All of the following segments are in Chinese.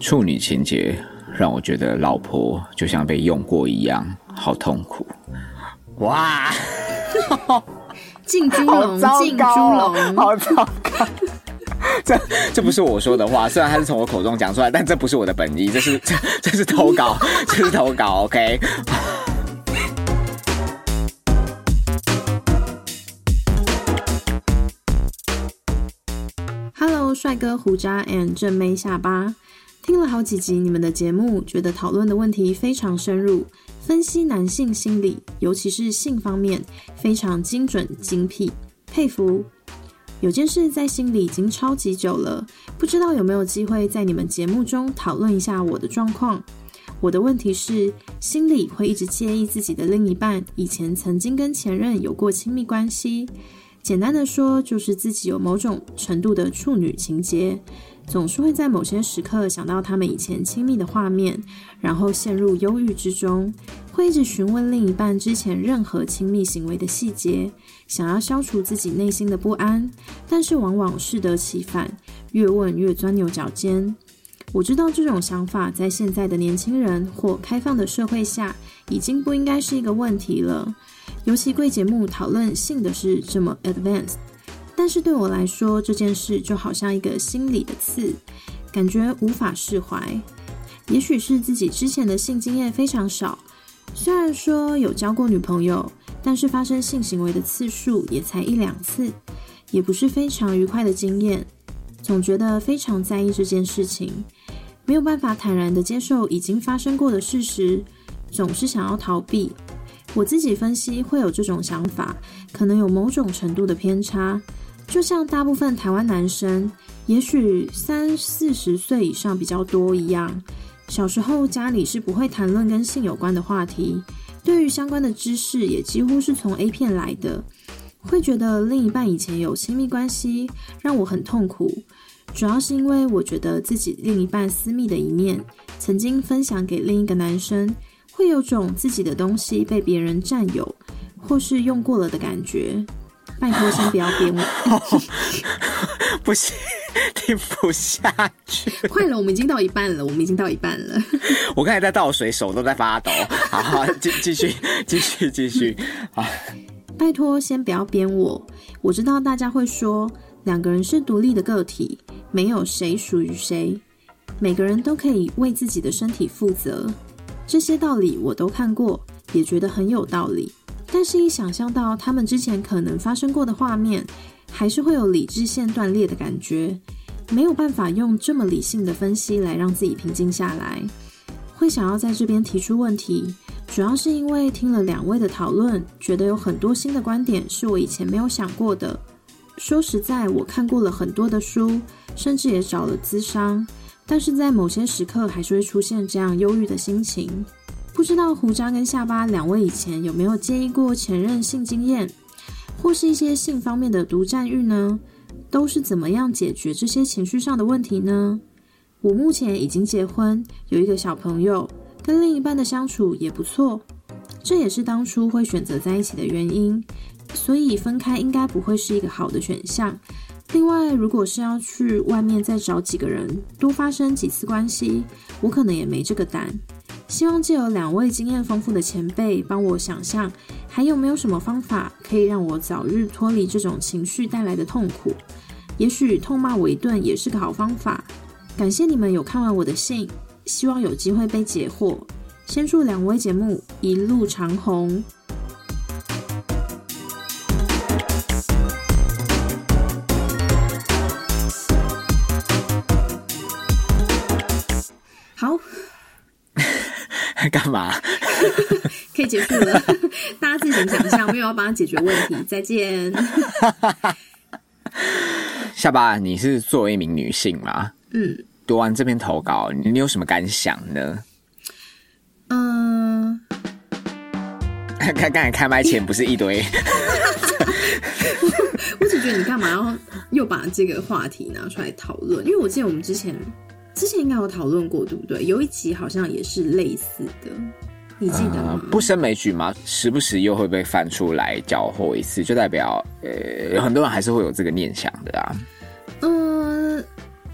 处女情节让我觉得老婆就像被用过一样，好痛苦。哇，进猪笼，进猪笼，好糟糕！这这不是我说的话，虽然他是从我口中讲出来，但这不是我的本意，这是这这是投稿，这是投稿，OK。帅哥胡渣 and 正妹下巴，听了好几集你们的节目，觉得讨论的问题非常深入，分析男性心理，尤其是性方面，非常精准精辟，佩服。有件事在心里已经超级久了，不知道有没有机会在你们节目中讨论一下我的状况。我的问题是，心里会一直介意自己的另一半以前曾经跟前任有过亲密关系。简单的说，就是自己有某种程度的处女情节，总是会在某些时刻想到他们以前亲密的画面，然后陷入忧郁之中，会一直询问另一半之前任何亲密行为的细节，想要消除自己内心的不安，但是往往适得其反，越问越钻牛角尖。我知道这种想法在现在的年轻人或开放的社会下，已经不应该是一个问题了。尤其贵节目讨论性的事这么 advanced，但是对我来说，这件事就好像一个心里的刺，感觉无法释怀。也许是自己之前的性经验非常少，虽然说有交过女朋友，但是发生性行为的次数也才一两次，也不是非常愉快的经验。总觉得非常在意这件事情，没有办法坦然的接受已经发生过的事实，总是想要逃避。我自己分析会有这种想法，可能有某种程度的偏差。就像大部分台湾男生，也许三四十岁以上比较多一样，小时候家里是不会谈论跟性有关的话题，对于相关的知识也几乎是从 A 片来的。会觉得另一半以前有亲密关系，让我很痛苦。主要是因为我觉得自己另一半私密的一面，曾经分享给另一个男生。会有种自己的东西被别人占有，或是用过了的感觉。拜托，先不要编我，不行，听不下去。快了，我们已经到一半了，我们已经到一半了。我刚才在倒水，手都在发抖。好，继继续，继续，继续。好，拜托，先不要编我。我知道大家会说，两个人是独立的个体，没有谁属于谁，每个人都可以为自己的身体负责。这些道理我都看过，也觉得很有道理。但是，一想象到他们之前可能发生过的画面，还是会有理智线断裂的感觉。没有办法用这么理性的分析来让自己平静下来。会想要在这边提出问题，主要是因为听了两位的讨论，觉得有很多新的观点是我以前没有想过的。说实在，我看过了很多的书，甚至也找了咨商。但是在某些时刻，还是会出现这样忧郁的心情。不知道胡渣跟下巴两位以前有没有介意过前任性经验，或是一些性方面的独占欲呢？都是怎么样解决这些情绪上的问题呢？我目前已经结婚，有一个小朋友，跟另一半的相处也不错，这也是当初会选择在一起的原因。所以分开应该不会是一个好的选项。另外，如果是要去外面再找几个人，多发生几次关系，我可能也没这个胆。希望借由两位经验丰富的前辈帮我想象，还有没有什么方法可以让我早日脱离这种情绪带来的痛苦？也许痛骂我一顿也是个好方法。感谢你们有看完我的信，希望有机会被解惑。先祝两位节目一路长虹。嘛？可以结束了，大家自行想象，没有要帮他解决问题。再见。下巴，你是作为一名女性吗？嗯。读完这篇投稿，你有什么感想呢？嗯。看，刚才开麦前不是一堆。我只觉得你干嘛要又把这个话题拿出来讨论？因为我记得我们之前。之前应该有讨论过，对不对？有一集好像也是类似的，你记得吗？不胜枚举吗？时不时又会被翻出来搅和一次，就代表呃，有很多人还是会有这个念想的啊。嗯，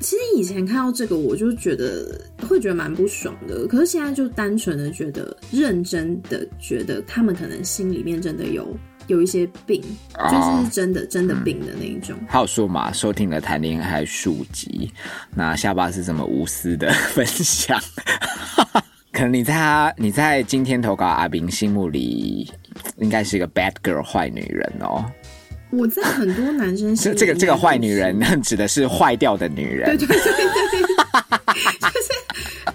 其实以前看到这个，我就觉得会觉得蛮不爽的。可是现在就单纯的觉得，认真的觉得他们可能心里面真的有有一些病，就是真的真的病的那一种。还有数码，收听了谈恋爱数集，那下巴是这么无私的分享。可能你在他你在今天投稿阿斌心目里，应该是一个 bad girl 坏女人哦。我在很多男生心里，这个这个坏女人指的是坏掉的女人，对对对对，就是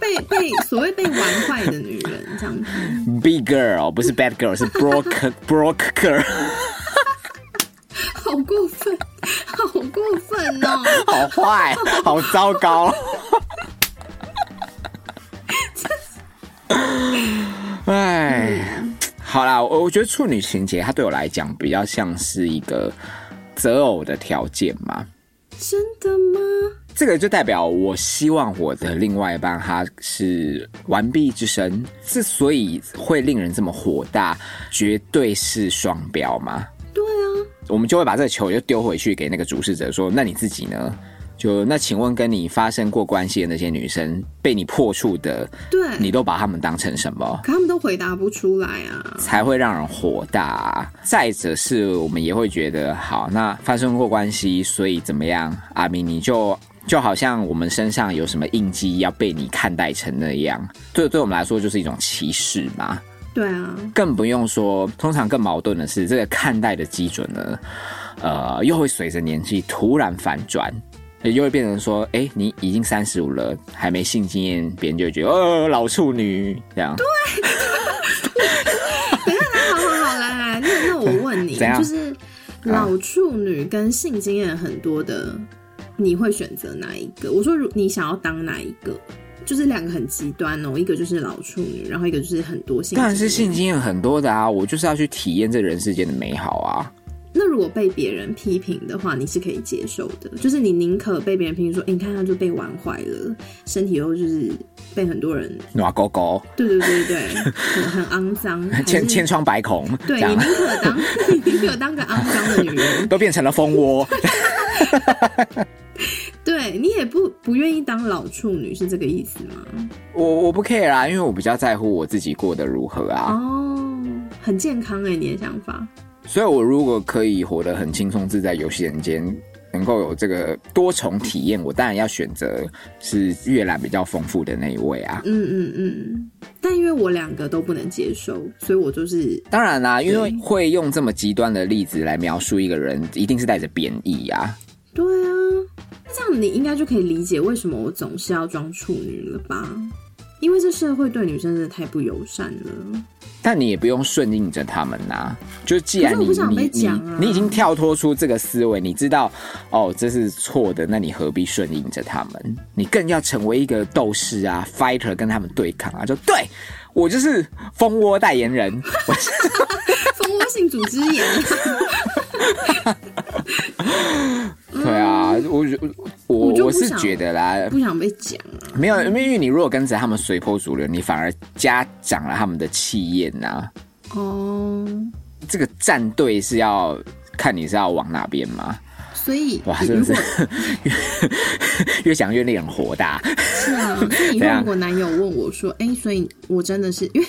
被被所谓被玩坏的女人这样子。Big girl 不是 bad girl，是 broke broke girl。好过分，好过分哦！好坏，好糟糕。哎。好啦，我我觉得处女情节，它对我来讲比较像是一个择偶的条件嘛。真的吗？这个就代表我希望我的另外一半他是完璧之身，之所以会令人这么火大，绝对是双标嘛。对啊，我们就会把这个球就丢回去给那个主事者说：“那你自己呢？”就那，请问跟你发生过关系的那些女生，被你破处的，对，你都把他们当成什么？可他们都回答不出来啊，才会让人火大。再者是我们也会觉得，好，那发生过关系，所以怎么样？阿明，你就就好像我们身上有什么印记，要被你看待成那样，对，对我们来说就是一种歧视嘛。对啊，更不用说，通常更矛盾的是，这个看待的基准呢，呃，又会随着年纪突然反转。又会变成说，哎，你已经三十五了，还没性经验，别人就觉得，哦，老处女这样。对。等下，好好好，来来，那那我问你，就是老处女跟性经验很多的，你会选择哪一个？我说，如你想要当哪一个？就是两个很极端哦，一个就是老处女，然后一个就是很多性。当然是性经验很多的啊，我就是要去体验这人世间的美好啊。那如果被别人批评的话，你是可以接受的，就是你宁可被别人批评说，哎，你看他就被玩坏了，身体又就是被很多人暖勾勾，对对对对，很 很肮脏，千千疮百孔，对你宁可当 你宁可当个肮脏的女人，都变成了蜂窝，对你也不不愿意当老处女，是这个意思吗？我我不 care 啊，因为我比较在乎我自己过得如何啊。哦，很健康哎，你的想法。所以，我如果可以活得很轻松自在，游戏人间能够有这个多重体验，我当然要选择是阅览比较丰富的那一位啊。嗯嗯嗯。但因为我两个都不能接受，所以我就是当然啦，因为会用这么极端的例子来描述一个人，一定是带着贬义呀。对啊，那这样你应该就可以理解为什么我总是要装处女了吧？因为这社会对女生真的太不友善了。但你也不用顺应着他们呐，就既然你你你你已经跳脱出这个思维，你知道哦这是错的，那你何必顺应着他们？你更要成为一个斗士啊，fighter，跟他们对抗啊！就对我就是蜂窝代言人，蜂窝性组织炎。我我我是觉得啦，不想被讲啊。没有，因为你如果跟着他们随波逐流，你反而加长了他们的气焰呐。哦，这个战队是要看你是要往哪边吗？所以哇，真的是越越想越令人火大。是啊，所以以后 如果男友问我说：“哎，所以我真的是因为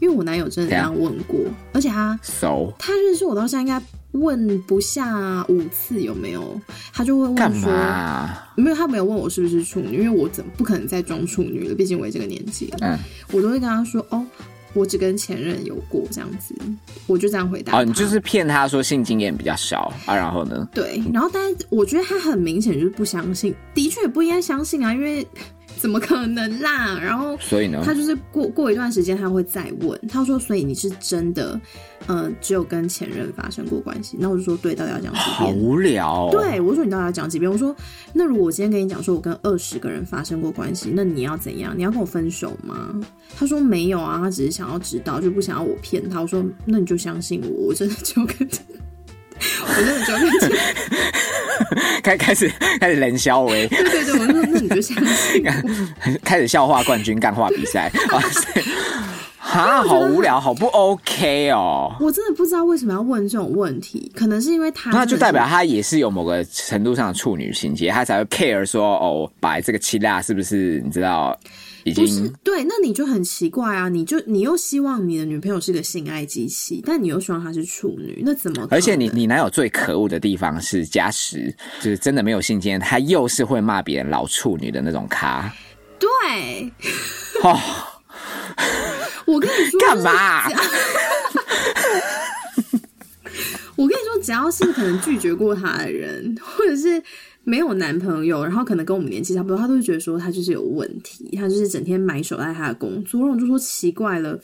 因为我男友真的这样问过，而且他熟，他认识我到现在应该。”问不下五次有没有，他就会问说，没有，他没有问我是不是处女，因为我怎不可能再装处女了，毕竟我也这个年纪了。嗯，我都会跟他说，哦，我只跟前任有过这样子，我就这样回答。哦，你就是骗他说性经验比较少啊，然后呢？对，然后但是我觉得他很明显就是不相信，的确也不应该相信啊，因为。怎么可能啦？然后，所以呢，他就是过过一段时间他会再问，他说：“所以你是真的，呃，只有跟前任发生过关系？”那我就说：“对，到底要讲几遍？”好无聊。对，我说：“你到底要讲几遍？”我说：“那如果我今天跟你讲说我跟二十个人发生过关系，那你要怎样？你要跟我分手吗？”他说：“没有啊，他只是想要知道，就不想要我骗他。”我说：“那你就相信我，我真的就跟。” 我真的就 开开始开始冷笑为对对对，我说那你就相信，开始笑话冠军干话比赛，哇塞，哈，好无聊，好不 OK 哦。我真的不知道为什么要问这种问题，可能是因为他那就代表他也是有某个程度上的处女情节，他才会 care 说哦，摆这个七辣是不是？你知道已不是经对，那你就很奇怪啊！你就你又希望你的女朋友是个性爱机器，但你又希望她是处女，那怎么？而且你你男友最可恶的地方是加时，就是真的没有性经验，他又是会骂别人老处女的那种咖。对，哦，我跟你说干嘛？我跟你说，只要是可能拒绝过他的人，或者是没有男朋友，然后可能跟我们年纪差不多，他都会觉得说他就是有问题，他就是整天埋首在他的工作。然后我就说奇怪了，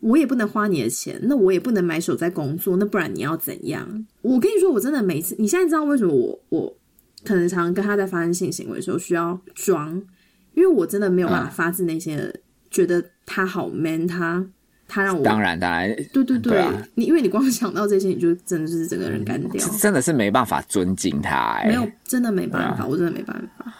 我也不能花你的钱，那我也不能埋首在工作，那不然你要怎样？我跟你说，我真的每次，你现在知道为什么我我可能常常跟他在发生性行为的时候需要装，因为我真的没有办法发自内心的觉得他好 man，他他让我当然当然，对对对，对啊你因为你光想到这些，你就真的是整个人干掉。真的是没办法尊敬他、哎，没有，真的没办啊法，我真的没办法。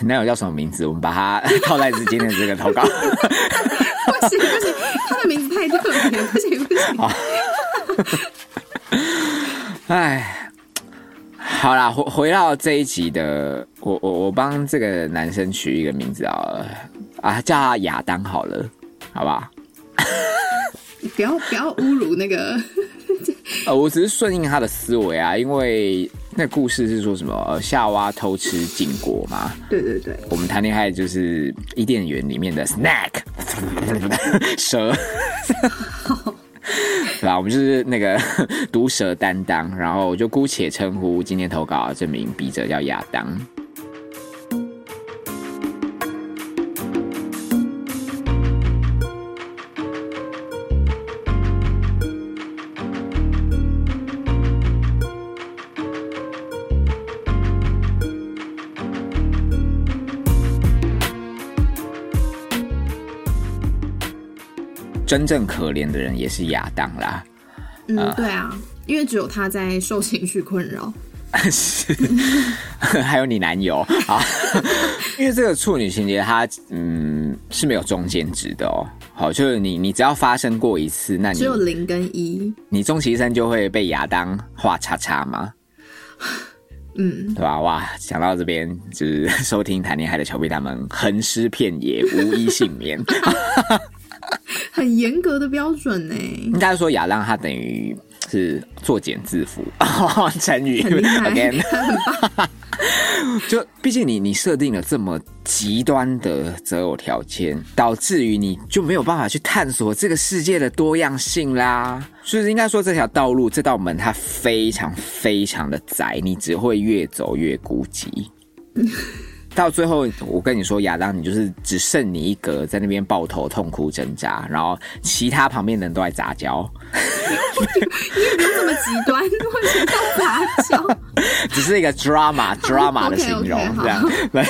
你男友叫什么名字？我们把他 套在今天的这个投稿。不行不行，他的名字太特别，不行不行。哎，好啦，回回到这一集的，我我我帮这个男生取一个名字好了啊，叫他亚当好了，好不好？不要不要侮辱那个，呃，我只是顺应他的思维啊，因为那故事是说什么呃夏娃偷吃禁果嘛，对对对，我们谈恋爱就是伊甸园里面的 snack 蛇，对吧？我们就是那个毒蛇担当，然后我就姑且称呼今天投稿的这名笔者叫亚当。真正可怜的人也是亚当啦，嗯，对啊，因为只有他在受情绪困扰。是，还有你男友啊，因为这个处女情节它嗯是没有中间值的哦。好，就是你你只要发生过一次，那你只有零跟一，你终其一生就会被亚当画叉叉吗？嗯，对吧？哇，想到这边，就是 收听谈恋爱的乔碧他们横尸遍野，无一幸免。很严格的标准呢，应该说亚浪他等于是作茧自缚，成语 again。就毕竟你你设定了这么极端的择偶条件，导致于你就没有办法去探索这个世界的多样性啦。就是应该说这条道路这道门它非常非常的窄，你只会越走越孤寂。到最后，我跟你说，亚当，你就是只剩你一个在那边抱头痛哭挣扎，然后其他旁边的人都在杂交，你也不用这么极端，为什么要杂交？只是一个 drama drama 的形容。对，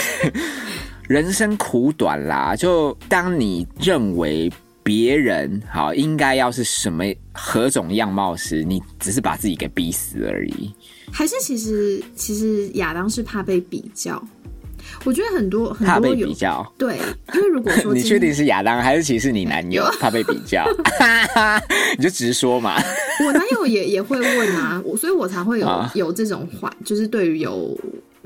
人生苦短啦，就当你认为别人好应该要是什么何种样貌时，你只是把自己给逼死而已。还是其实其实亚当是怕被比较？我觉得很多很多比较，对，因为如果说 你今确定是亚当还是其实你男友？怕被比较？你就直说嘛。我男友也也会问啊，我所以我才会有、啊。有这种怀，就是对于有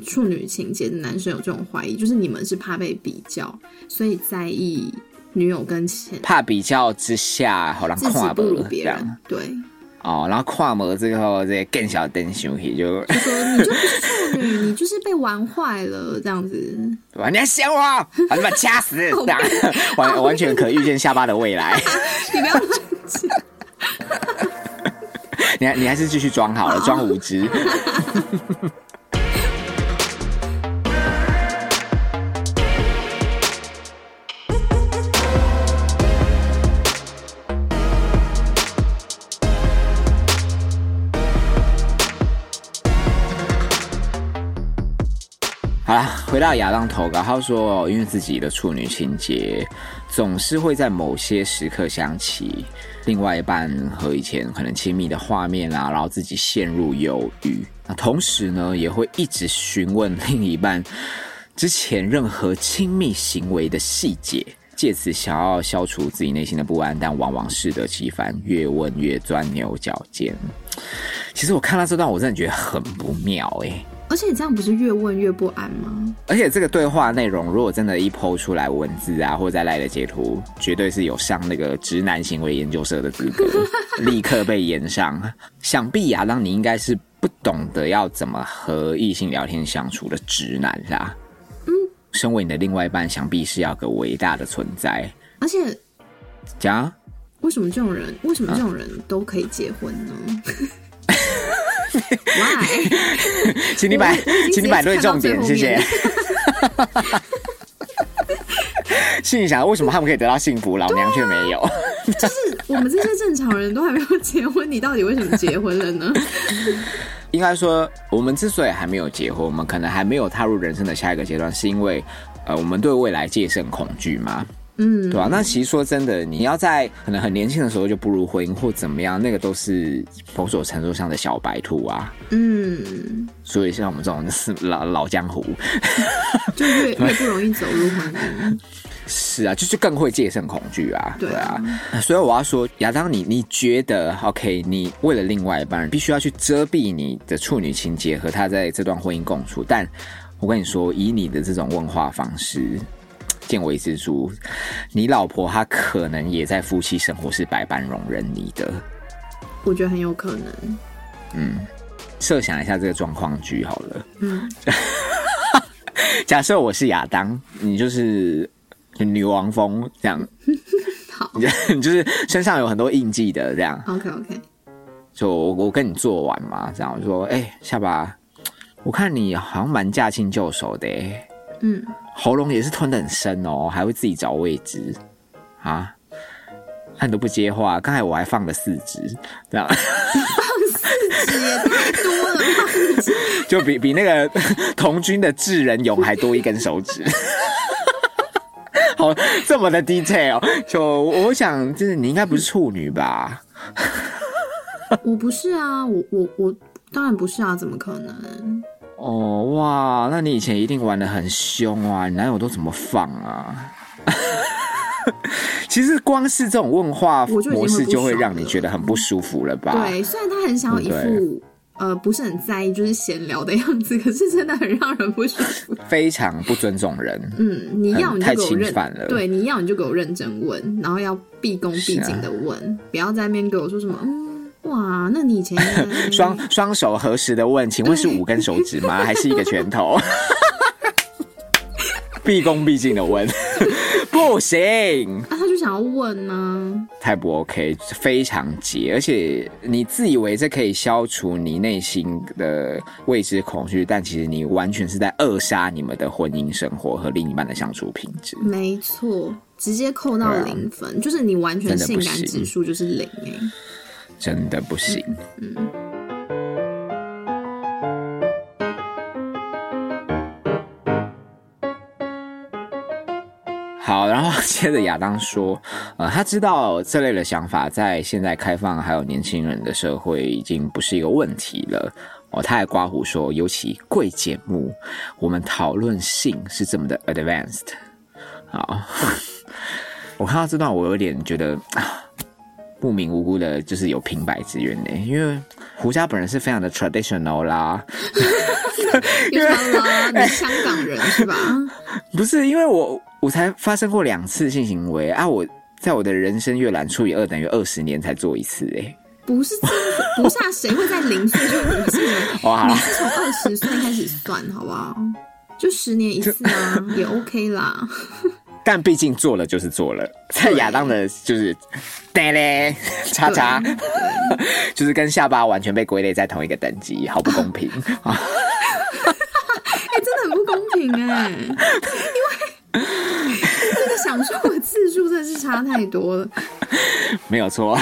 处女情节的男生有这种怀疑，就是你们是怕被比较，所以在意女友跟前怕比较之下，好让自己跨不如别人，对，哦，然后跨模之后，这更小灯休息就就说你就不是处女，你就是被玩坏了这样子。对吧？你还想我，把你把掐死，这样 完完全可预见下巴的未来。你不要乱讲，你还你还是继续装好了，装无知。回到亚当投稿，他说，因为自己的处女情节，总是会在某些时刻想起另外一半和以前可能亲密的画面啊，然后自己陷入忧郁。那同时呢，也会一直询问另一半之前任何亲密行为的细节。借此想要消除自己内心的不安，但往往适得其反，越问越钻牛角尖。其实我看到这段，我真的觉得很不妙哎、而且你这样不是越问越不安吗？而且这个对话内容，如果真的一剖出来文字啊，或者在赖的截图，绝对是有上那个直男行为研究社的资格，立刻被延上。想必亚当你应该是不懂得要怎么和异性聊天相处的直男啦。嗯，身为你的另外一半，想必是要个伟大的存在。而且讲啊为什么这种人，为什么这种人都可以结婚呢？请你摆请你摆对重点，谢谢。心里想，为什么他们可以得到幸福，老娘却没有？就是我们这些正常人都还没有结婚，你到底为什么结婚了呢？应该说，我们之所以还没有结婚，我们可能还没有踏入人生的下一个阶段，是因为呃，我们对未来戒慎恐惧嘛，嗯，对吧、那其实说真的，你要在可能很年轻的时候就步入婚姻或怎么样，那个都是某种程度上的小白兔啊。嗯，所以像我们这种是老老江湖，就越越不容易走入婚姻。是啊，就是更会戒慎恐惧啊，对啊啊。所以我要说，亚当你，你觉得 OK？你为了另外一半，必须要去遮蔽你的处女情节和他在这段婚姻共处，但我跟你说，以你的这种问话方式。见微知著，你老婆她可能也在夫妻生活是百般容忍你的。我觉得很有可能。嗯设想一下这个状况剧好了，嗯，假设我是亚当，你就是女王风这样，好 你就是身上有很多印记的这样，，OK OK，就我我跟你做完嘛，这样我就说，哎、下巴，我看你好像蛮驾轻就熟的、欸，嗯，喉咙也是吞得很深哦，还会自己找位置啊，那你都不接话，刚才我还放了四只，这样纸也太多了吧？就比比那个 童军的智人勇还多一根手指。好，这么的 detail，就我想，就是你应该不是处女吧？我不是啊，我我我当然不是啊，怎么可能？哦，哇，那你以前一定玩的很凶啊！你男友都怎么放啊？其实光是这种问话模式，就会让你觉得很不舒服了吧？对，虽然他很想要一副呃不是很在意，就是闲聊的样子，可是真的很让人不舒服。非常不尊重人。嗯，你要你就太给我认侵犯了对，你要你就给我认真问，然后要毕恭毕敬的问，不要在那边给我说什么嗯，哇，那你以前 双双手合十的问，请问是五根手指吗？还是一个拳头？毕恭毕敬的问，不行，啊，他就想要问呢、太不 OK，非常急，而且你自以为这可以消除你内心的未知恐惧，但其实你完全是在扼杀你们的婚姻生活和另一半的相处品质。没错，直接扣到零分，就是你完全性感指数就是零哎、真的不行。好，然后接着亚当说，呃，他知道这类的想法在现在开放还有年轻人的社会已经不是一个问题了。哦，他还刮胡说，尤其贵节目，我们讨论性是这么的 advanced。好，我看到这段，我有点觉得啊不明无辜的，就是有平白之冤呢。因为胡家本人是非常的 traditional 啦，又想啦，你香港人是吧？不是因为我我才发生过两次性行为啊，我在我的人生阅览除以二等于二十年才做一次哎。不是不是啊，谁会在零岁就五次呢？哦，好了，你是从二十岁开始算，好不好？就十年一次啊，也 OK 啦。但毕竟做了就是做了，在亚当的就是呆嘞，叉叉，就是跟下巴完全被归类在同一个等级，好不公平啊！哎、真的很不公平哎、因为这个享受的次数真的是差太多了。没有错，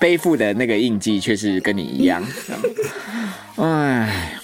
背负的那个印记却是跟你一样。哎，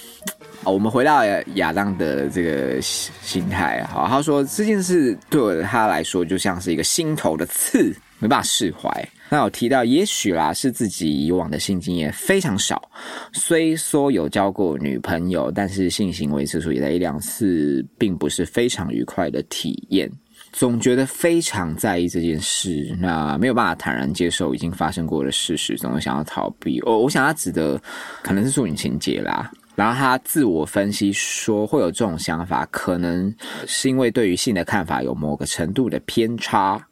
好，我们回到亚当的这个心心态。好，他说这件事对我他来说就像是一个心头的刺，没办法释怀。那我提到，也许啦是自己以往的性经验非常少，虽说有交过女朋友，但是性行为次数也在一两次，并不是非常愉快的体验。总觉得非常在意这件事，那没有办法坦然接受已经发生过的事实，总是想要逃避。哦，我想他指的可能是处女情节啦。然后他自我分析说，会有这种想法，可能是因为对于性的看法有某个程度的偏差。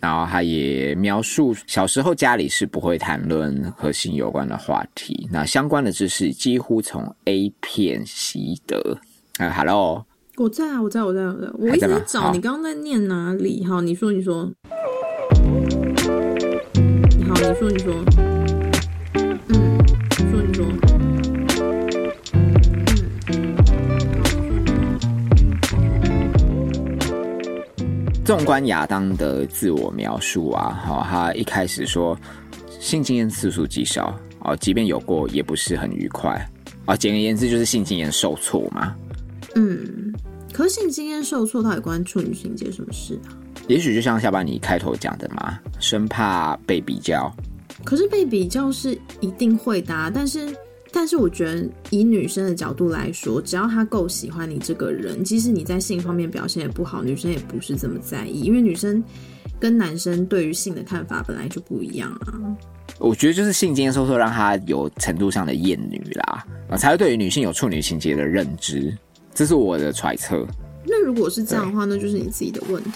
然后他也描述小时候家里是不会谈论和性有关的话题，那相关的知识几乎从 A 片习得。啊，Hello。我在啊，我在，我在，我在，我一直在找你刚刚在念哪里？好，你说，你说，你好，你说，你说，嗯，你说，纵观亚当的自我描述啊，好，他一开始说性经验次数极少，哦，即便有过，也不是很愉快，啊，简而言之就是性经验受挫嘛。嗯，可是性经验受挫到底关处女情节什么事啊？也许就像下班你开头讲的嘛，生怕被比较。可是被比较是一定会的，但是但是我觉得以女生的角度来说，只要她够喜欢你这个人，即使你在性方面表现也不好，女生也不是这么在意，因为女生跟男生对于性的看法本来就不一样啊。我觉得就是性经验受挫让她有程度上的厌女啦，啊，才会对于女性有处女情节的认知。这是我的揣测。那如果是这样的话，那就是你自己的问题，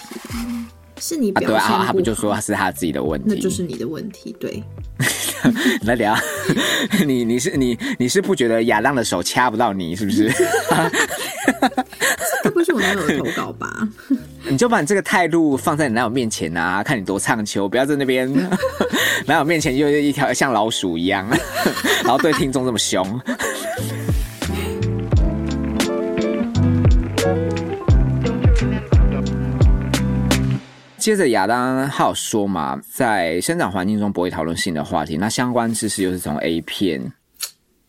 是你表现啊？他不就说是他自己的问题？那就是你的问题。对，来聊。你你是你你是不觉得亚当的手掐不到你是不是？这不是我男友的投稿吧？你就把你这个态度放在你男友面前啊，看你多唱秋，不要在那边男友面前就一条像老鼠一样，然后对听众这么凶。接着亚当还有说嘛，在生长环境中不会讨论性的话题，那相关知识又是从 A 片。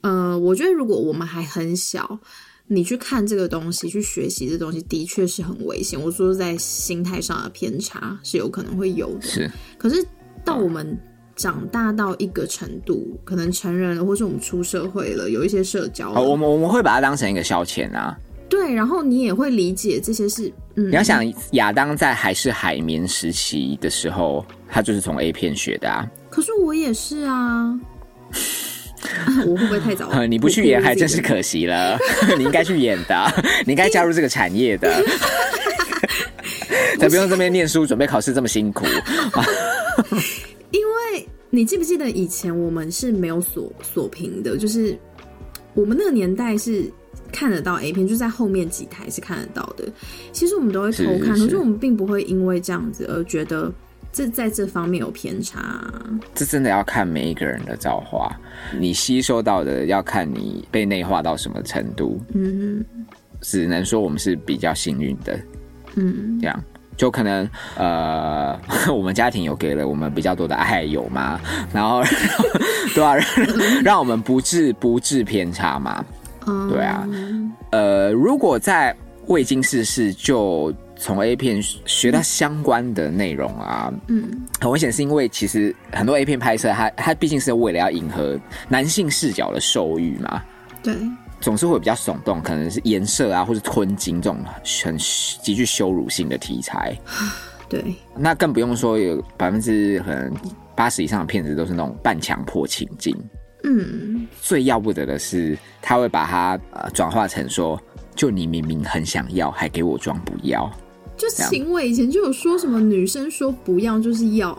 呃，我觉得如果我们还很小，你去看这个东西，去学习这东西，的确是很危险。我说在心态上的偏差是有可能会有的。是，可是到我们长大到一个程度，可能成人了，或是我们出社会了，有一些社交，我们我们会把它当成一个消遣啊。对，然后你也会理解这些事。嗯，你要想亚当在还是海绵时期的时候，他就是从 A 片学的啊。可是我也是啊，我会不会太早？你不去演还真是可惜了。你应该去演的，你应该加入这个产业的，才不用这边念书准备考试这么辛苦。因为你记不记得以前我们是没有锁锁屏的，就是我们那个年代是。看得到 A 片，就在后面几台是看得到的。其实我们都会偷看，可是我们并不会因为这样子而觉得这在这方面有偏差。这真的要看每一个人的造化，你吸收到的要看你被内化到什么程度。嗯，只能说我们是比较幸运的。嗯，这样就可能呃，我们家庭有给了我们比较多的爱，有吗？然后对啊，让我们不致不致偏差嘛。对啊，呃，如果在未经世事就从 A 片学到相关的内容啊，嗯，很危险，是因为其实很多 A 片拍摄，它它毕竟是为了要迎合男性视角的受欲嘛，对，总是会比较耸动，可能是颜色啊，或是吞金这种很极具羞辱性的题材，对，那更不用说有百分之可能八十以上的片子都是那种半强迫情境。嗯，最要不得的是，他会把它呃转化成说，就你明明很想要，还给我装不要。就秦伟以前就有说什么女生说不要就是要，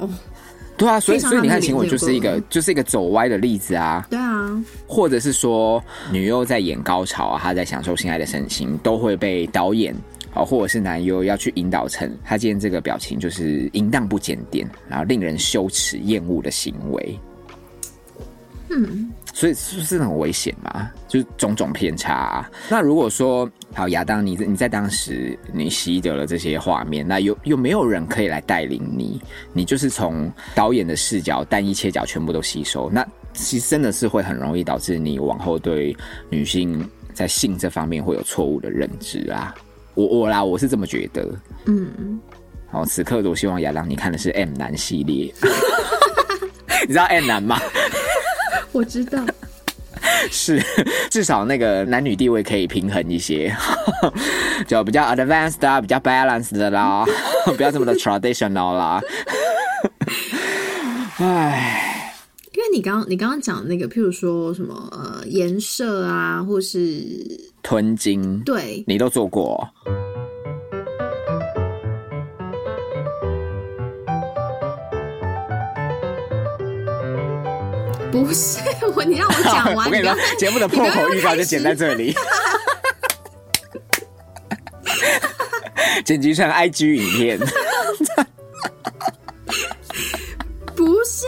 对啊，所以所以你看秦伟就是一个就是一个走歪的例子啊。对啊，或者是说女优在演高潮啊，她在享受心爱的神情，都会被导演啊或者是男优要去引导成他今天这个表情就是淫荡不检点，然后令人羞耻厌恶的行为。嗯，所以是不是很危险嘛？就是种种偏差。那如果说好亚当，你你在当时你习得了这些画面，那有有没有人可以来带领你？你就是从导演的视角单一切角全部都吸收，那其实真的是会很容易导致你往后对女性在性这方面会有错误的认知啊。我我啦，我是这么觉得。嗯，好，此刻我希望亚当你看的是 M 男系列，你知道 M 男吗？我知道，是，至少那个男女地位可以平衡一些，就比较 advanced 啊，比较 balanced 的啦，不要这么的 traditional 啦。唉，因为你刚你刚刚讲那个，譬如说什么呃颜色啊，或是吞金，对。你都做过。不是我，你让我讲完。我跟你说，节目的破口预告就剪在这里，剪辑成 IG 影片。不是，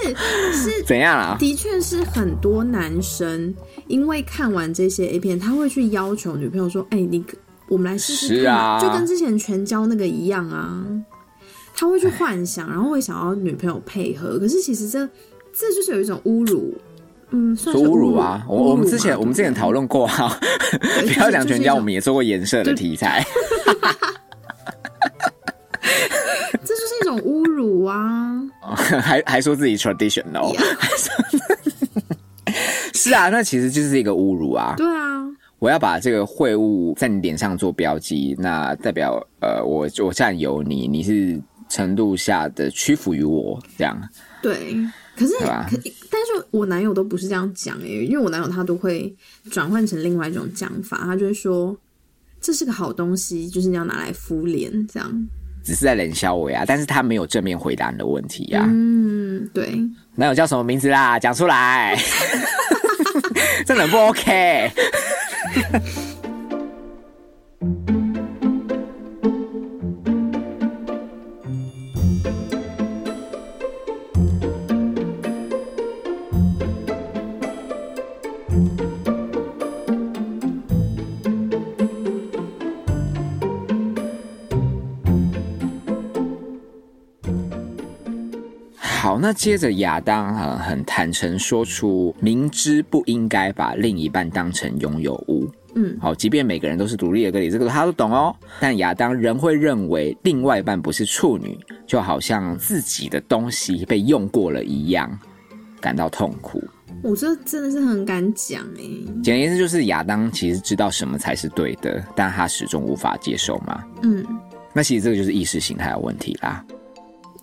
是怎样啊？的确是很多男生因为看完这些 A 片，他会去要求女朋友说：“哎，你我们来试试看，就跟之前全交那个一样啊。”他会去幻想，然后会想要女朋友配合。可是其实这这就是有一种侮辱，嗯，算是侮辱啊。我我们之前我们之前讨论过啊，不要讲全交，我们也做过颜色的题材。这就是一种侮辱啊！还还说自己 traditional，是啊，那其实就是一个侮辱啊。对啊，我要把这个秽物在你脸上做标记，那代表呃，我我占有你，你是程度下的屈服于我，这样。对，可是可但是我男友都不是这样讲哎，因为我男友他都会转换成另外一种讲法，他就会说这是个好东西，就是你要拿来敷脸这样。只是在冷笑我呀，但是他没有正面回答你的问题呀。嗯，对。男友叫什么名字啦？讲出来。这很不 OK。那接着亚当很很坦诚说出，明知不应该把另一半当成拥有物，嗯，好，即便每个人都是独立的个体，这个他都懂哦。但亚当仍会认为另外一半不是处女，就好像自己的东西被用过了一样，感到痛苦。我这真的是很敢讲哎。简言之，就是亚当其实知道什么才是对的，但他始终无法接受嘛。嗯，那其实这个就是意识形态的问题啦。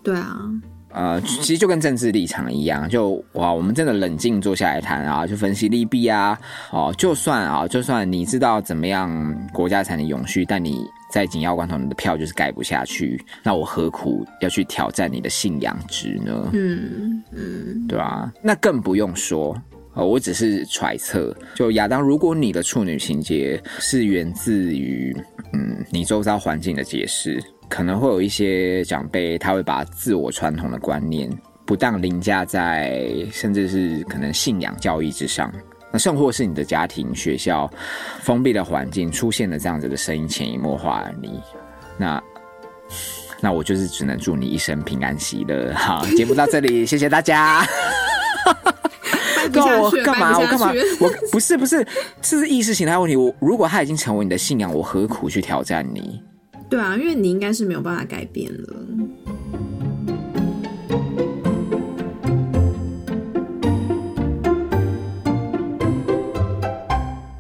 对啊。呃，其实就跟政治立场一样，就哇，我们真的冷静坐下来谈啊，就分析利弊啊。哦，就算啊，就算你知道怎么样国家才能永续，但你在紧要关头，你的票就是盖不下去，那我何苦要去挑战你的信仰值呢？嗯嗯，对吧？那更不用说，我只是揣测，就亚当，如果你的处女情节是源自于嗯你周遭环境的解释。可能会有一些长辈，他会把自我传统的观念不当凌驾在，甚至是可能信仰教义之上。那甚或是你的家庭、学校封闭的环境出现了这样子的声音，潜移默化你。那那我就是只能祝你一生平安喜乐。好，节目到这里，谢谢大家。我干嘛？我干嘛？我不是不是，这是意识形态问题。我如果他已经成为你的信仰，我何苦去挑战你？对啊，因为你应该是没有办法改变了。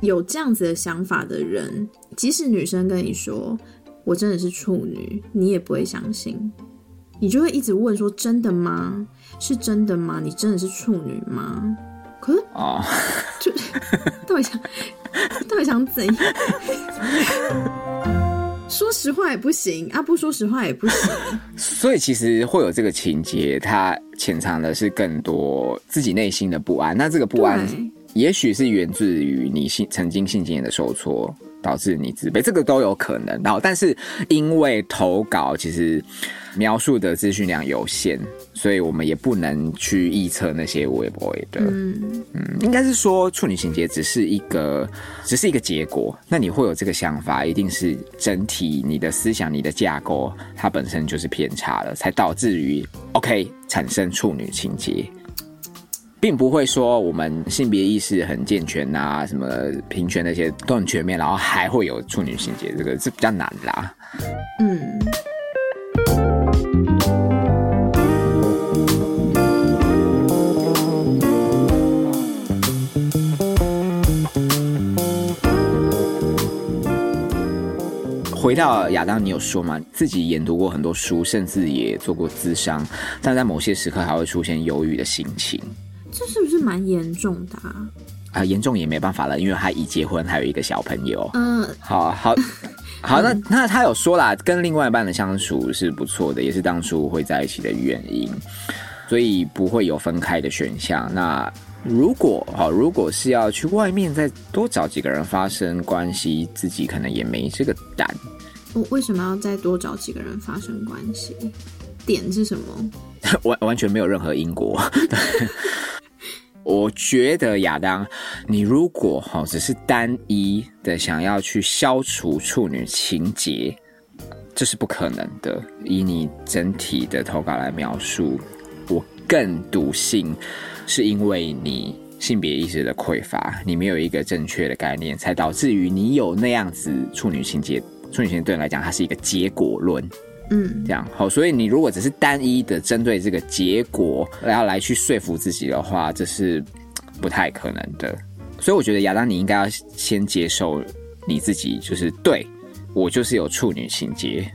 有这样子的想法的人，即使女生跟你说我真的是处女，你也不会相信，你就会一直问说：“真的吗？是真的吗？你真的是处女吗？”可是啊，就 到底想到底想怎样？说实话也不行啊，不说实话也不行。所以其实会有这个情节，它潜藏的是更多自己内心的不安。那这个不安，也许是源自于你性曾经性经验的受挫。导致你自卑，这个都有可能。然后，但是因为投稿其实描述的资讯量有限，所以我们也不能去预测那些微博的。嗯嗯，应该是说处女情节只是一个，只是一个结果。那你会有这个想法，一定是整体你的思想、你的架构它本身就是偏差了，才导致于 OK 产生处女情节。并不会说我们性别意识很健全呐，什么平权那些都很全面，然后还会有处女情节，这个是比较难啦。嗯。回到亚当，你有说吗？自己研读过很多书，甚至也做过咨商，但在某些时刻还会出现犹豫的心情。这是不是蛮严重的啊？啊，严重也没办法了，因为他已结婚，还有一个小朋友。嗯，好好 好，那那他有说啦，跟另外一半的相处是不错的，也是当初会在一起的原因，所以不会有分开的选项。那如果好，如果是要去外面再多找几个人发生关系，自己可能也没这个胆。我为什么要再多找几个人发生关系？点是什么？完完全没有任何因果。我觉得亚当，你如果哈只是单一的想要去消除处女情节，这是不可能的。以你整体的投稿来描述，我更笃信是因为你性别意识的匮乏，你没有一个正确的概念，才导致于你有那样子处女情节。处女情节对你来讲，它是一个结果论。嗯，这样好，所以你如果只是单一的针对这个结果，然后来去说服自己的话，这是不太可能的。所以我觉得亚当，你应该要先接受你自己，就是对我就是有处女情节，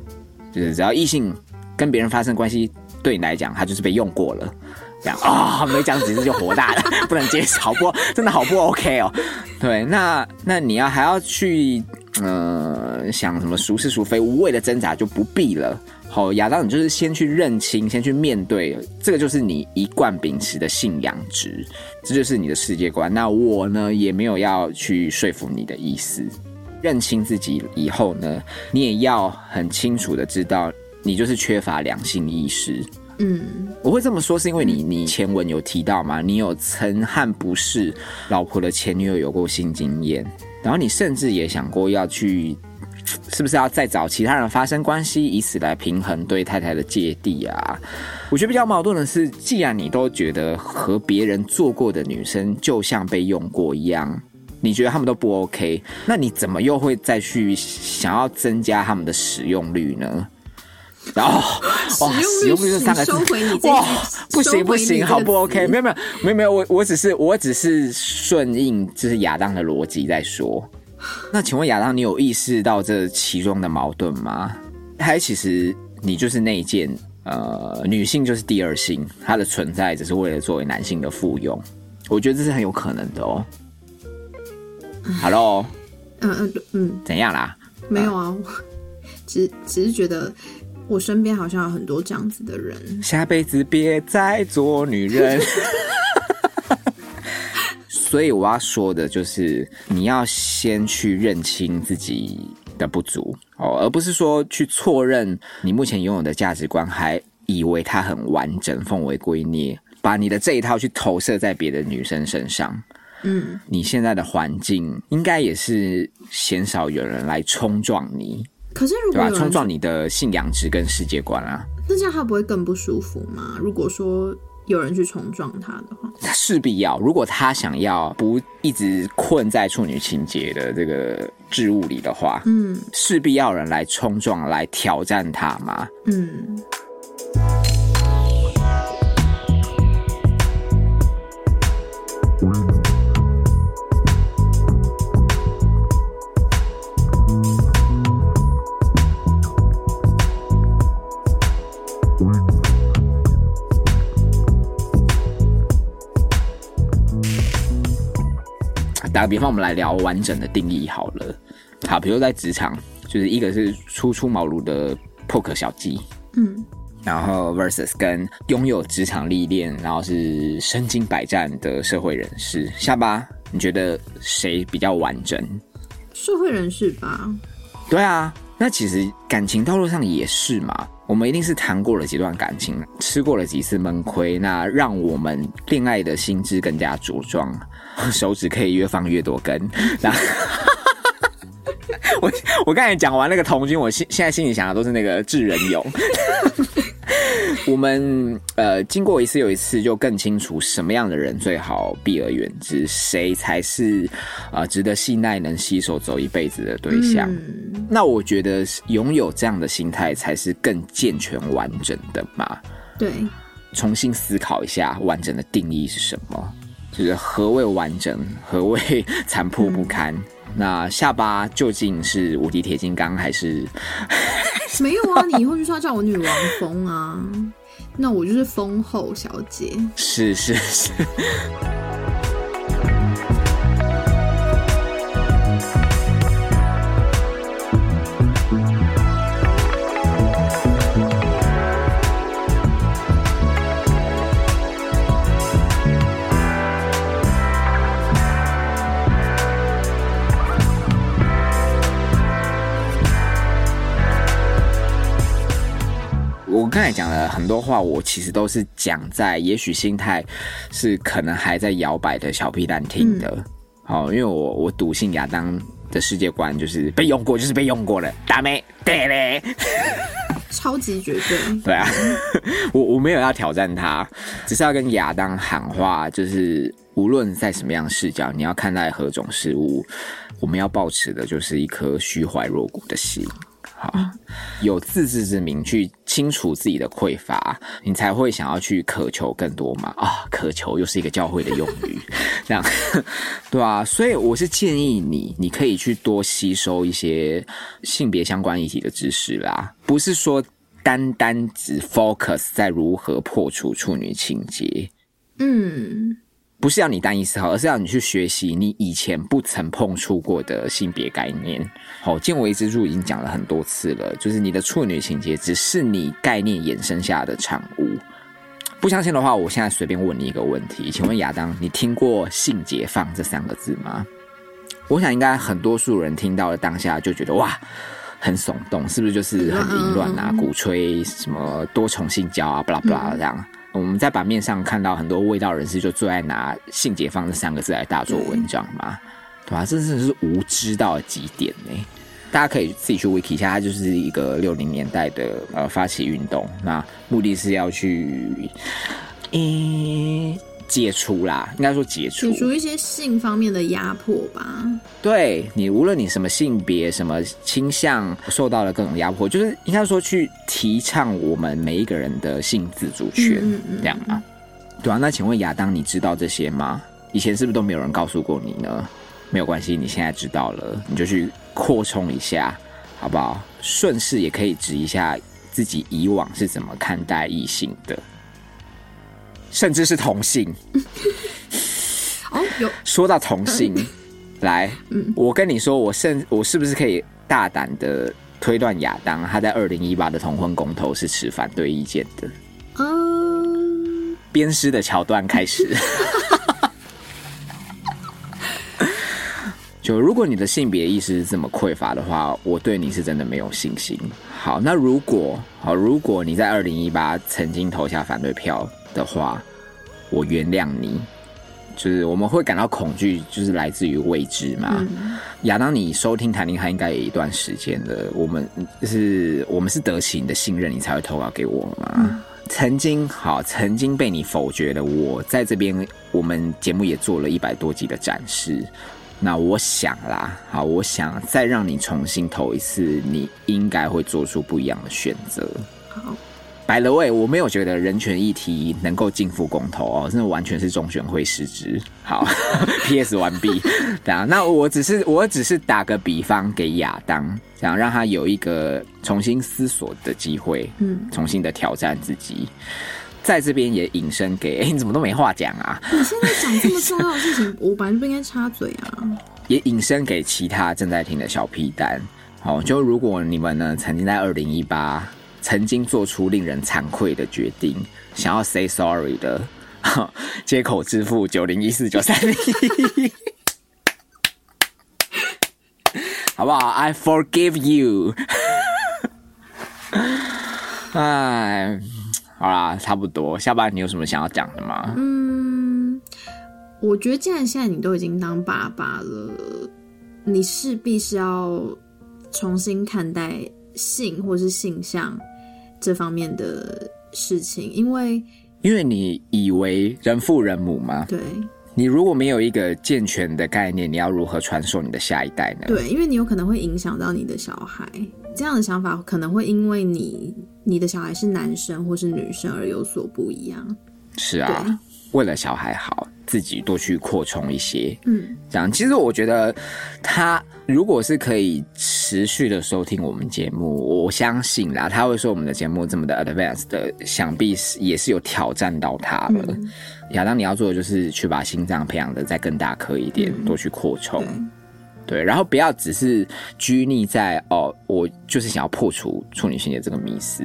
就是只要异性跟别人发生关系，对你来讲，他就是被用过了。这样啊，没讲几次就火大了，不能接受，好不，真的好不 OK 哦。对，那那你要还要去。呃，想什么孰是孰非，无谓的挣扎就不必了。好，亚当，你就是先去认清，先去面对，这个就是你一贯秉持的信仰值，这就是你的世界观。那我呢，也没有要去说服你的意思。认清自己以后呢，你也要很清楚的知道，你就是缺乏良性意识。嗯，我会这么说，是因为你你前文有提到嘛，你有曾和不是老婆的前女友有过性经验。然后你甚至也想过要去，是不是要再找其他人发生关系，以此来平衡对太太的芥蒂啊？我觉得比较矛盾的是，既然你都觉得和别人做过的女生就像被用过一样，你觉得他们都不 OK，那你怎么又会再去想要增加他们的使用率呢？然后哇，使用率这三个字，哇，不行不行，好不 OK？没有没有没有没有，我我只是我只是顺应就是亚当的逻辑在说。那请问亚当，你有意识到这其中的矛盾吗？还其实你就是那件呃，女性就是第二性，她的存在只是为了作为男性的附庸。我觉得这是很有可能的哦。Hello，嗯嗯嗯，怎样啦？没有啊，只只是觉得。我身边好像有很多这样子的人。下辈子别再做女人。所以我要说的就是，你要先去认清自己的不足哦，而不是说去错认你目前拥有的价值观，还以为它很完整，奉为圭臬，把你的这一套去投射在别的女生身上。嗯，你现在的环境应该也是鲜少有人来冲撞你。可是，如果冲撞你的信仰值跟世界观啊，那这样他不会更不舒服吗？如果说有人去冲撞他的话，他势必要。如果他想要不一直困在处女情节的这个置物里的话，嗯，势必要人来冲撞、来挑战他嘛，嗯。打个比方，我们来聊完整的定义好了。好，比如在职场，就是一个是初出茅庐的破壳小鸡，嗯，然后 versus 跟拥有职场历练，然后是身经百战的社会人士。下巴，你觉得谁比较完整？社会人士吧。对啊，那其实感情道路上也是嘛。我们一定是谈过了几段感情，吃过了几次闷亏，那让我们恋爱的心智更加茁壮。手指可以越放越多根。我我刚才讲完那个童军，我现现在心里想的都是那个智人勇。我们呃，经过一次又一次，就更清楚什么样的人最好避而远之，谁才是啊值得信赖、能携手走一辈子的对象。那我觉得拥有这样的心态，才是更健全完整的嘛。对，重新思考一下完整的定义是什么。就是何谓完整，何谓残破不堪？那下巴究竟是无敌铁金刚还是？没有啊，你以后就是要叫我女王风啊，那我就是丰后小姐。是是是。刚才讲了很多话，我其实都是讲在也许心态是可能还在摇摆的小屁蛋听的。好，因为我我笃信亚当的世界观就是被用过就是被用过了，大妹对嘞，超级绝对。对啊，我我没有要挑战他，只是要跟亚当喊话，就是无论在什么样视角，你要看待何种事物，我们要保持的就是一颗虚怀若谷的心。有自知之明，去清楚自己的匮乏，你才会想要去渴求更多嘛。啊，渴求又是一个教会的用语，这样对啊，所以我是建议你，你可以去多吸收一些性别相关议题的知识啦，不是说单单只 focus 在如何破除处女情结。嗯。不是要你单一思考，而是要你去学习你以前不曾碰触过的性别概念。好，见微知著已经讲了很多次了，就是你的处女情节只是你概念衍生下的产物。不相信的话，我现在随便问你一个问题，请问亚当，你听过“性解放”这三个字吗？我想应该很多数人听到了当下就觉得哇，很耸动，是不是就是很凌乱啊？鼓吹什么多重性交啊，巴拉巴拉这样。我们在版面上看到很多味道人士就最爱拿“性解放”这三个字来大做文章嘛，对吧？这真的是无知到极点呢。大家可以自己去 wiki 一下，它就是一个六零年代的呃发起运动，那目的是要去，诶。解除啦，应该说解除，解除一些性方面的压迫吧。对你，无论你什么性别、什么倾向，受到了各种压迫，就是应该说去提倡我们每一个人的性自主权，这样啊？对啊。那请问亚当，你知道这些吗？以前是不是都没有人告诉过你呢？没有关系，你现在知道了，你就去扩充一下，好不好？顺势也可以指一下自己以往是怎么看待异性的。甚至是同性 哦，有说到同性，来，我跟你说，我甚我是不是可以大胆的推断亚当他在二零一八的同婚公投是持反对意见的？嗯，鞭尸的桥段开始。就如果你的性别意识是这么匮乏的话，我对你是真的没有信心。好，那如果好，如果你在二零一八曾经投下反对票。的话，我原谅你。就是我们会感到恐惧，就是来自于未知嘛。亚当，你收听谭林汉应该有一段时间了。我们就是我们是得起你的信任，你才会投稿给我嘛。曾经好，曾经被你否决的，我在这边，我们节目也做了一百多集的展示。那我想啦，好，我想再让你重新投一次，你应该会做出不一样的选择。好。By the way，我没有觉得人权议题能够进赴公投哦，真的完全是中选会失职。好，P.S. 完毕。对啊，那我只是我只是打个比方给亚当，想让他有一个重新思索的机会，嗯，重新的挑战自己，在这边也引申给，哎，你怎么都没话讲啊？你现在讲这么重要的事情，我本来就不应该插嘴啊。也引申给其他正在听的小屁蛋，好，就如果你们呢曾经在二零一八。曾经做出令人惭愧的决定，想要 say sorry 的，接口支付九零一四九三零，好不好？I forgive you。哎，好啦，差不多。下班你有什么想要讲的吗？嗯，我觉得既然现在你都已经当爸爸了，你势必是要重新看待性或是性向。这方面的事情，因为因为你以为人父人母吗？对，你如果没有一个健全的概念，你要如何传授你的下一代呢？对，因为你有可能会影响到你的小孩，这样的想法可能会因为你你的小孩是男生或是女生而有所不一样。是啊，为了小孩好，自己多去扩充一些。嗯这样，其实我觉得他如果是可以持续的收听我们节目，我相信啦，他会说我们的节目这么的 advanced 的，想必是也是有挑战到他的。嗯亚当，你要做的就是去把心脏培养的再更大颗一点，嗯多去扩充。对对，然后不要只是拘泥在哦，我就是想要破除处女心的这个迷思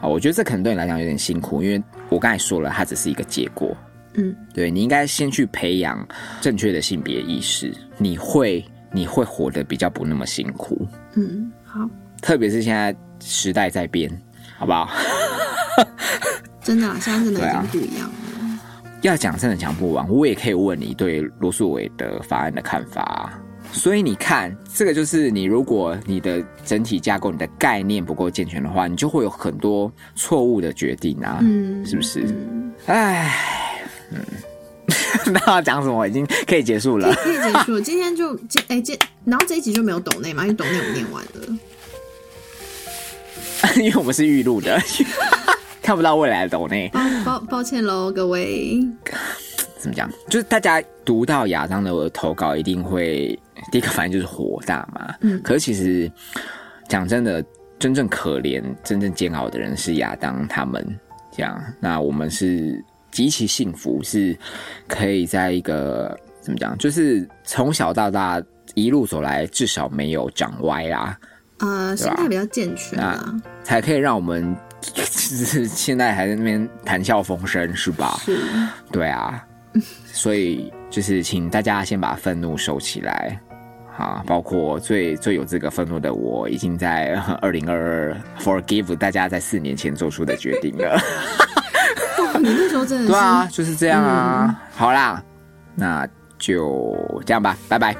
啊，我觉得这可能对你来讲有点辛苦，因为我刚才说了，它只是一个结果。嗯对你应该先去培养正确的性别意识，你会你会活得比较不那么辛苦，嗯，好，特别是现在时代在变，好不好？真的、啊，现在真的已经不一样了。要讲真的讲不完，我也可以问你对罗素伟的法案的看法啊。所以你看，这个就是你，如果你的整体架构、你的概念不够健全的话，你就会有很多错误的决定啊，嗯，是不是？嗯唉，嗯，那要讲什么已经可以结束了。可以结束了。今天就今哎今，然后这一集就没有抖内嘛，因为抖内我念完了。因为我们是预录的，看不到未来的抖内。抱抱抱歉喽，各位。怎么讲？就是大家读到亚当的投稿，一定会第一个反应就是火大嘛。嗯可是其实讲真的，真正可怜、真正煎熬的人是亚当他们。这样，那我们是极其幸福，是可以在一个怎么讲，就是从小到大一路走来，至少没有长歪啦。呃，心态比较健全啊，才可以让我们就 是现在还在那边谈笑风生，是吧？是，对啊，所以就是请大家先把愤怒收起来。啊，包括最最有这个愤怒的我，已经在 二零二二 forgive 大家在四年前做出的决定了。哦你那时候真的是对啊，就是这样啊。好啦，那就这样吧，拜拜。